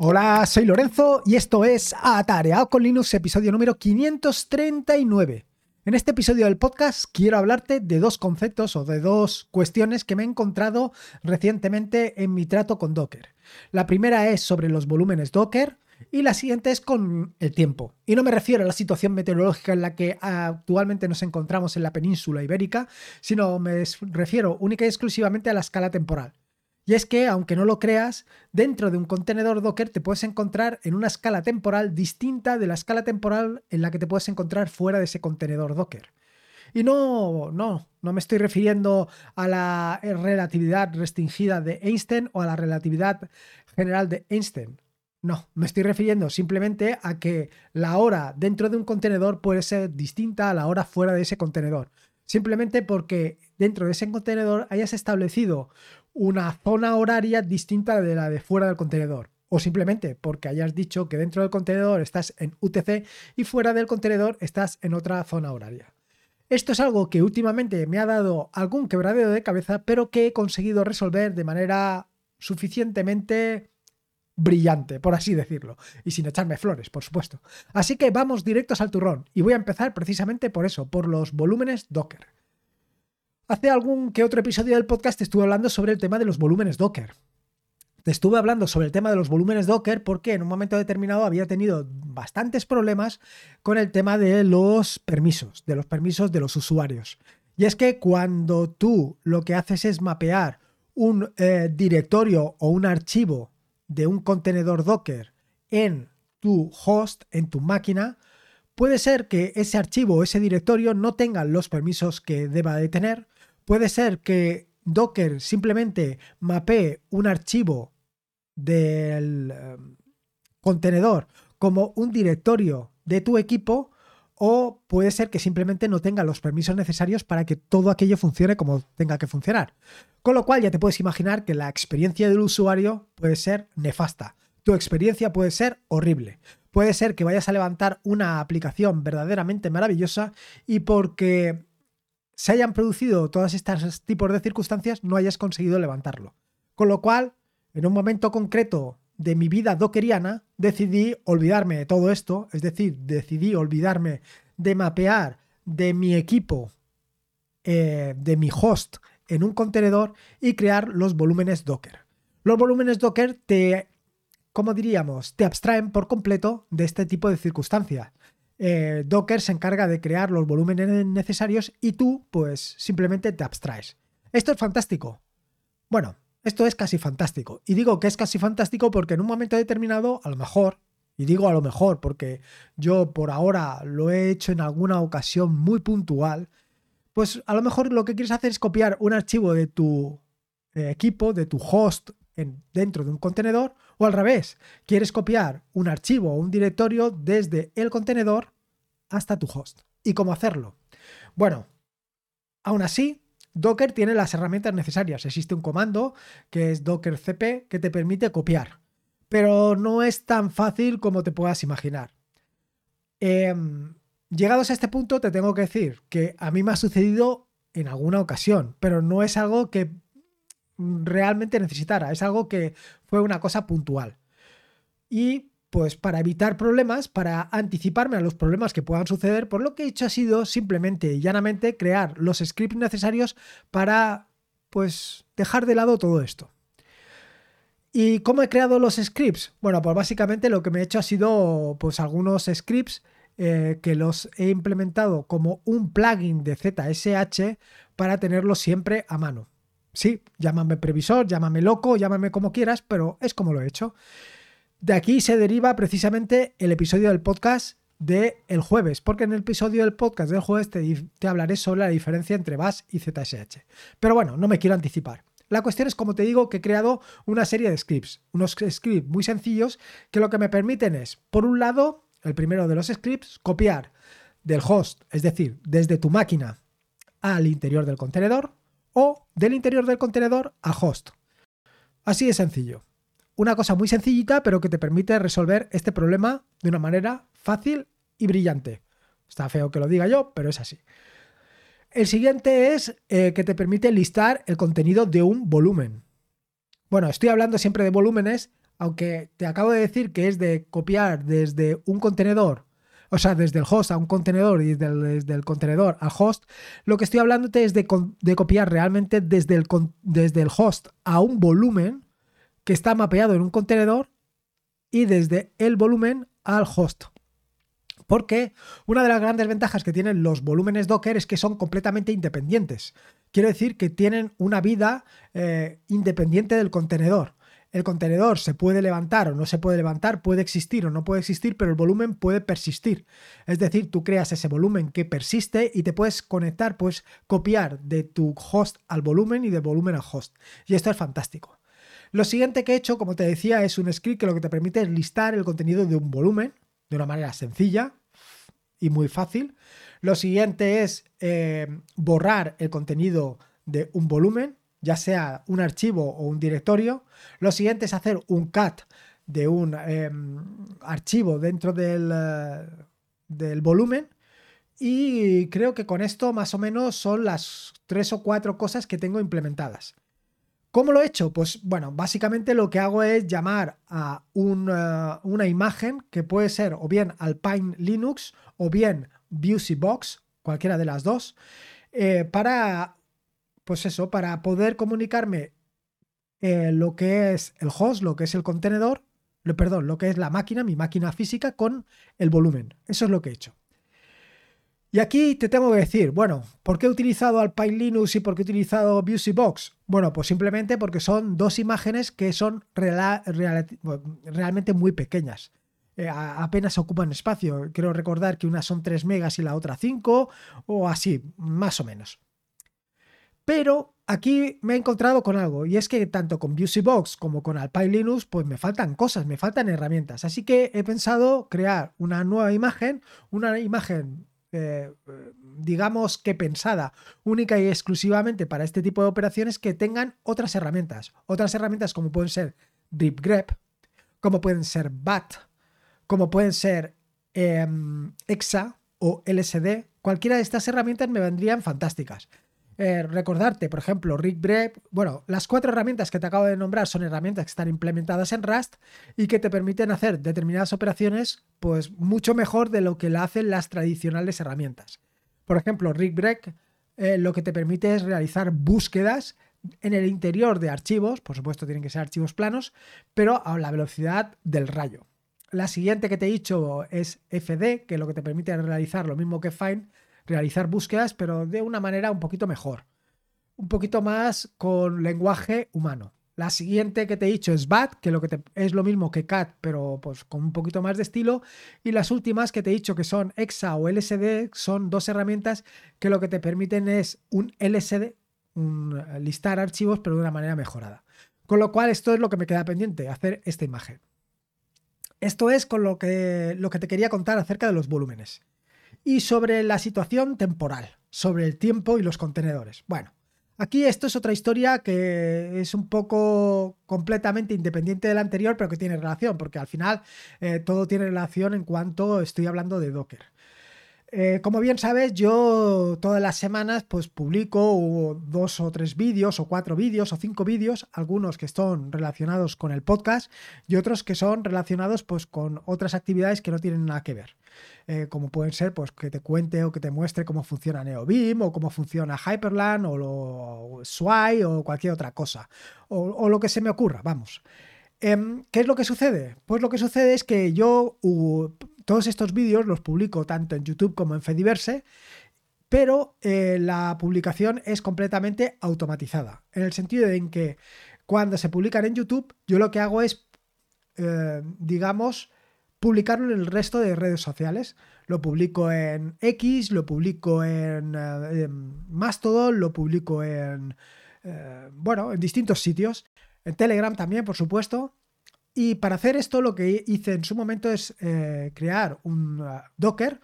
Hola, soy Lorenzo y esto es Atareado con Linux, episodio número 539. En este episodio del podcast quiero hablarte de dos conceptos o de dos cuestiones que me he encontrado recientemente en mi trato con Docker. La primera es sobre los volúmenes Docker y la siguiente es con el tiempo. Y no me refiero a la situación meteorológica en la que actualmente nos encontramos en la península ibérica, sino me refiero única y exclusivamente a la escala temporal. Y es que, aunque no lo creas, dentro de un contenedor Docker te puedes encontrar en una escala temporal distinta de la escala temporal en la que te puedes encontrar fuera de ese contenedor Docker. Y no, no, no me estoy refiriendo a la relatividad restringida de Einstein o a la relatividad general de Einstein. No, me estoy refiriendo simplemente a que la hora dentro de un contenedor puede ser distinta a la hora fuera de ese contenedor. Simplemente porque dentro de ese contenedor hayas establecido una zona horaria distinta de la de fuera del contenedor. O simplemente porque hayas dicho que dentro del contenedor estás en UTC y fuera del contenedor estás en otra zona horaria. Esto es algo que últimamente me ha dado algún quebradero de cabeza, pero que he conseguido resolver de manera suficientemente brillante, por así decirlo, y sin echarme flores, por supuesto. Así que vamos directos al turrón, y voy a empezar precisamente por eso, por los volúmenes Docker. Hace algún que otro episodio del podcast estuve hablando sobre el tema de los volúmenes Docker. Te estuve hablando sobre el tema de los volúmenes Docker porque en un momento determinado había tenido bastantes problemas con el tema de los permisos, de los permisos de los usuarios. Y es que cuando tú lo que haces es mapear un eh, directorio o un archivo de un contenedor Docker en tu host, en tu máquina, puede ser que ese archivo o ese directorio no tenga los permisos que deba de tener Puede ser que Docker simplemente mapee un archivo del em, contenedor como un directorio de tu equipo o puede ser que simplemente no tenga los permisos necesarios para que todo aquello funcione como tenga que funcionar. Con lo cual ya te puedes imaginar que la experiencia del usuario puede ser nefasta. Tu experiencia puede ser horrible. Puede ser que vayas a levantar una aplicación verdaderamente maravillosa y porque se hayan producido todos estos tipos de circunstancias, no hayas conseguido levantarlo. Con lo cual, en un momento concreto de mi vida dockeriana, decidí olvidarme de todo esto, es decir, decidí olvidarme de mapear de mi equipo, eh, de mi host en un contenedor y crear los volúmenes Docker. Los volúmenes Docker te, como diríamos, te abstraen por completo de este tipo de circunstancias. Eh, Docker se encarga de crear los volúmenes necesarios y tú pues simplemente te abstraes. Esto es fantástico. Bueno, esto es casi fantástico. Y digo que es casi fantástico porque en un momento determinado, a lo mejor, y digo a lo mejor porque yo por ahora lo he hecho en alguna ocasión muy puntual, pues a lo mejor lo que quieres hacer es copiar un archivo de tu eh, equipo, de tu host en, dentro de un contenedor, o al revés, quieres copiar un archivo o un directorio desde el contenedor hasta tu host. ¿Y cómo hacerlo? Bueno, aún así, Docker tiene las herramientas necesarias. Existe un comando que es docker cp que te permite copiar, pero no es tan fácil como te puedas imaginar. Em, llegados a este punto, te tengo que decir que a mí me ha sucedido en alguna ocasión, pero no es algo que realmente necesitara, es algo que fue una cosa puntual. Y pues para evitar problemas, para anticiparme a los problemas que puedan suceder, pues lo que he hecho ha sido simplemente y llanamente crear los scripts necesarios para pues dejar de lado todo esto. ¿Y cómo he creado los scripts? Bueno, pues básicamente lo que me he hecho ha sido pues algunos scripts eh, que los he implementado como un plugin de ZSH para tenerlos siempre a mano. Sí, llámame previsor, llámame loco, llámame como quieras, pero es como lo he hecho. De aquí se deriva precisamente el episodio del podcast del el jueves, porque en el episodio del podcast del jueves te, hablaré sobre la diferencia entre Bash y ZSH. Pero bueno, no me quiero anticipar. La cuestión es, como te digo, que he creado una serie de scripts, unos scripts muy sencillos que lo que me permiten es, por un lado, el primero de los scripts, copiar del host, es decir, desde tu máquina al interior del contenedor, o del interior del contenedor a host. Así de sencillo. Una cosa muy sencillita, pero que te permite resolver este problema de una manera fácil y brillante. Está feo que lo diga yo, pero es así. El siguiente es eh, que te permite listar el contenido de un volumen. Bueno, estoy hablando siempre de volúmenes, aunque te acabo de decir que es de copiar desde un contenedor, o sea, desde el host a un contenedor y desde el, contenedor al host, lo que estoy hablándote es de, copiar realmente desde el, desde el host a un volumen que está mapeado en un contenedor y desde el volumen al host. Porque una de las grandes ventajas que tienen los volúmenes Docker es que son completamente independientes. Quiero decir que tienen una vida eh, independiente del contenedor. El contenedor se puede levantar o no se puede levantar, puede existir o no puede existir, pero el volumen puede persistir. Es decir, tú creas ese volumen que persiste y te puedes conectar, puedes copiar de tu host al volumen y del volumen al host. Y esto es fantástico. Lo siguiente que he hecho, como te decía, es un script que lo que te permite es listar el contenido de un volumen de una manera sencilla y muy fácil. Lo siguiente es eh, borrar el contenido de un volumen ya sea un archivo o un directorio. Lo siguiente es hacer un cat de un em, archivo dentro del, eh, del, volumen. Y creo que con esto más o menos son las tres o cuatro cosas que tengo implementadas. ¿Cómo lo he hecho? Pues bueno, básicamente lo que hago es llamar a eh, una imagen que puede ser o bien Alpine Linux o bien Box, cualquiera de las dos, eh, para pues eso, para poder comunicarme eh, lo que es el host, lo que es el contenedor, lo, perdón, lo que es la máquina, mi máquina física, con el volumen. Eso es lo que he hecho. Y aquí te tengo que decir, bueno, ¿por qué he utilizado Alpine Linux y por qué he utilizado Box? Bueno, pues simplemente porque son dos imágenes que son realmente muy pequeñas. Eh, apenas ocupan espacio. Quiero recordar que una son 3 megas y la otra 5 o así, más o menos. Pero aquí me he encontrado con algo y es que tanto con Box como con Alpine Linux pues me faltan cosas, me faltan herramientas. Así que he pensado crear una nueva imagen, una imagen eh, digamos que pensada única y exclusivamente para este tipo de operaciones que tengan otras herramientas. Otras herramientas como pueden ser DripGrep, como pueden ser BAT, como pueden ser em, EXA o LSD. Cualquiera de estas herramientas me vendrían fantásticas. Eh, recordarte, por ejemplo, Rick bueno, las cuatro herramientas que te acabo de nombrar son herramientas que están implementadas en Rust y que te permiten hacer determinadas operaciones pues mucho mejor de lo que la hacen las tradicionales herramientas. Por ejemplo, Rick eh, lo que te permite es realizar búsquedas en el interior de archivos, por supuesto tienen que ser archivos planos, pero a la velocidad del rayo. La siguiente que te he dicho es FD, que lo que te permite realizar lo mismo que Find, realizar búsquedas, pero de una manera un poquito mejor. Un poquito más con lenguaje humano. La siguiente que te he dicho es BAT, que, lo que es lo mismo que CAT, pero pues con un poquito más de estilo. Y las últimas que te he dicho que son EXA o LSD son dos herramientas que lo que te permiten es un LSD, un listar archivos, pero de una manera mejorada. Con lo cual, esto es lo que me queda pendiente, hacer esta imagen. Esto es con lo que, lo que te quería contar acerca de los volúmenes y sobre la situación temporal, sobre el tiempo y los contenedores. Bueno, aquí esto es otra historia que es un poco completamente independiente de la anterior, pero que tiene relación, porque al final eh, todo tiene relación en cuanto estoy hablando de Docker. Eh, como bien sabes, yo todas las semanas pues publico dos o tres vídeos o cuatro vídeos o cinco vídeos, algunos que están relacionados con el podcast y otros que son relacionados pues con otras actividades que no tienen nada que ver. Eh, como pueden ser pues que te cuente o que te muestre cómo funciona NeoBeam o cómo funciona Hyperland o, lo, Swai o cualquier otra cosa o, lo que se me ocurra, vamos. Em, ¿Qué es lo que sucede? Pues lo que sucede es que yo todos estos vídeos los publico tanto en YouTube como en Fediverse, pero eh, la publicación es completamente automatizada, en el sentido de en que cuando se publican en YouTube, yo lo que hago es, eh, digamos, publicarlo en el resto de redes sociales. Lo publico en X, lo publico en, eh, en Mastodon, lo publico en, bueno, en distintos sitios. En Telegram también, por supuesto. Y para hacer esto lo que hice en su momento es eh, crear un uh, Docker.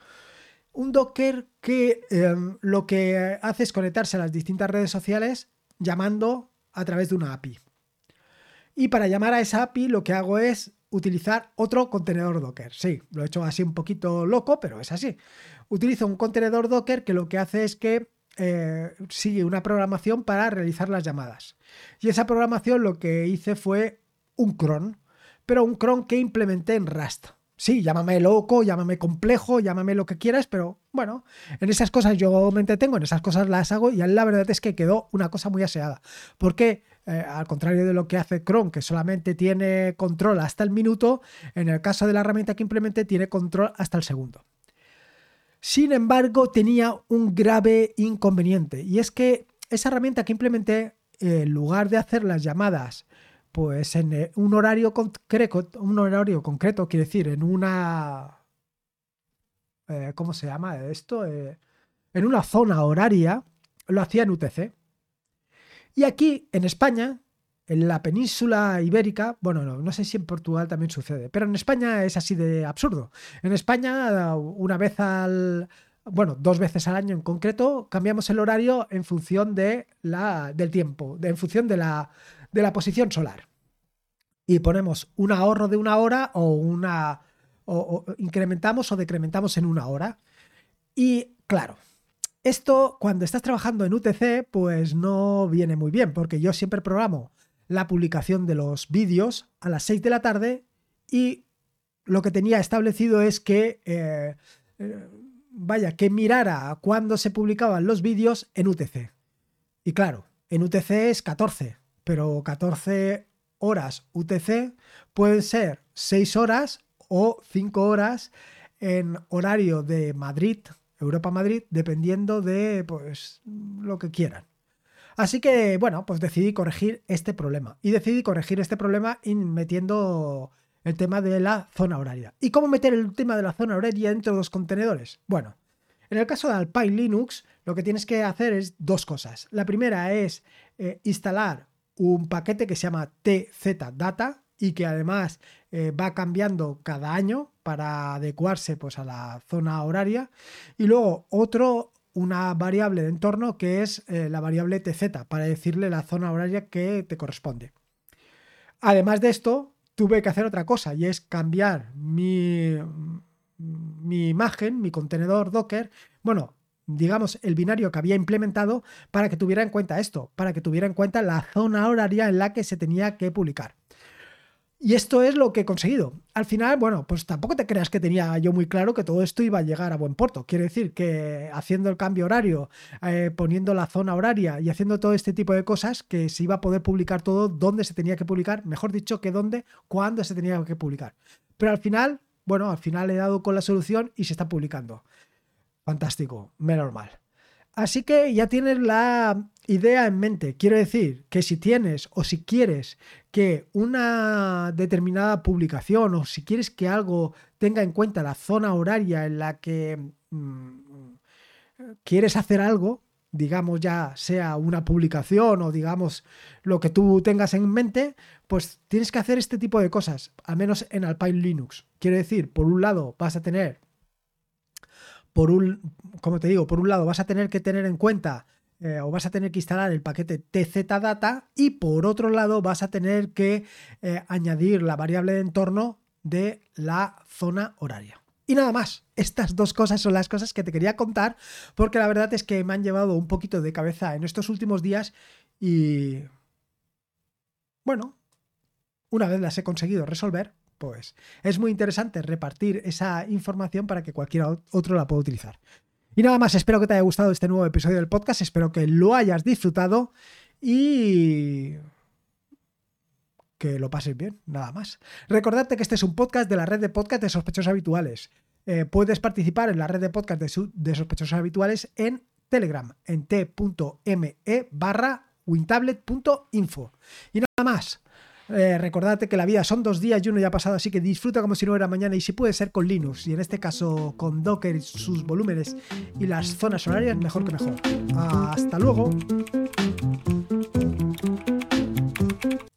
Un Docker que em, lo que hace es conectarse a las distintas redes sociales llamando a través de una API. Y para llamar a esa API lo que hago es utilizar otro contenedor Docker. Sí, lo he hecho así un poquito loco, pero es así. Utilizo un contenedor Docker que lo que hace es que eh, sigue una programación para realizar las llamadas. Y esa programación lo que hice fue un cron pero un cron que implementé en Rust. Sí, llámame loco, llámame complejo, llámame lo que quieras, pero bueno, en esas cosas yo me entretengo, en esas cosas las hago y la verdad es que quedó una cosa muy aseada. Porque eh, al contrario de lo que hace Chrome, que solamente tiene control hasta el minuto, en el caso de la herramienta que implementé tiene control hasta el segundo. Sin embargo, tenía un grave inconveniente y es que esa herramienta que implementé, en lugar de hacer las llamadas pues en eh, un horario concreto, un horario concreto, quiere decir, en una... Eh, ¿Cómo se llama esto? Eh, en una zona horaria, lo hacía en UTC. Y aquí, en España, en la península ibérica, bueno, no, no, sé si en Portugal también sucede, pero en España es así de absurdo. En España, una vez al, bueno, dos veces al año en concreto, cambiamos el horario en función de la, del tiempo, en función de la, de la posición solar. Y ponemos un ahorro de una hora o una. O, incrementamos o decrementamos en una hora. Y claro, esto cuando estás trabajando en UTC, pues no viene muy bien, porque yo siempre programo la publicación de los vídeos a las 6 de la tarde y lo que tenía establecido es que, eh, eh, vaya, que mirara cuándo se publicaban los vídeos en UTC. Y claro, en UTC es 14, pero 14 horas UTC pueden ser 6 horas o 5 horas en horario de Madrid, Europa-Madrid, dependiendo de pues, lo que quieran. Así que, bueno, pues decidí corregir este problema. Y decidí corregir este problema metiendo el tema de la zona horaria. ¿Y cómo meter el tema de la zona horaria dentro de los contenedores? Bueno, en el caso de Alpine Linux, lo que tienes que hacer es dos cosas. La primera es eh, instalar un paquete que se llama TZData y que además eh, va cambiando cada año para adecuarse pues, a la zona horaria. Y luego otro, una variable de entorno que es eh, la variable TZ para decirle la zona horaria que te corresponde. Además de esto, tuve que hacer otra cosa y es cambiar mi, mi imagen, mi contenedor Docker. Bueno, digamos, el binario que había implementado para que tuviera en cuenta esto, para que tuviera en cuenta la zona horaria en la que se tenía que publicar. Y esto es lo que he conseguido. Al final, bueno, pues tampoco te creas que tenía yo muy claro que todo esto iba a llegar a buen puerto. Quiere decir que haciendo el cambio horario, eh, poniendo la zona horaria y haciendo todo este tipo de cosas, que se iba a poder publicar todo donde se tenía que publicar, mejor dicho, que dónde, cuándo se tenía que publicar. Pero al final, bueno, al final he dado con la solución y se está publicando. Fantástico, menos mal. Así que ya tienes la idea en mente. Quiero decir que si tienes o si quieres que una determinada publicación o si quieres que algo tenga en cuenta la zona horaria en la que mm, quieres hacer algo, digamos ya sea una publicación o digamos lo que tú tengas en mente, pues tienes que hacer este tipo de cosas, al menos en Alpine Linux. Quiero decir, por un lado vas a tener por un, como te digo, por un lado vas a tener que tener en cuenta eh, o vas a tener que instalar el paquete tzData y por otro lado vas a tener que eh, añadir la variable de entorno de la zona horaria. Y nada más, estas dos cosas son las cosas que te quería contar porque la verdad es que me han llevado un poquito de cabeza en estos últimos días y bueno, una vez las he conseguido resolver, es muy interesante repartir esa información para que cualquier otro la pueda utilizar. Y nada más, espero que te haya gustado este nuevo episodio del podcast, espero que lo hayas disfrutado y que lo pases bien, nada más. Recordarte que este es un podcast de la red de podcast de sospechosos habituales. Eh, puedes participar en la red de podcast de, de sospechosos habituales en Telegram, en t.me barra wintablet.info. Y nada más. Eh, recordate que la vida son dos días y uno ya ha pasado, así que disfruta como si no era mañana y si puede ser con Linux y en este caso con Docker sus volúmenes y las zonas horarias, mejor que mejor. Hasta luego.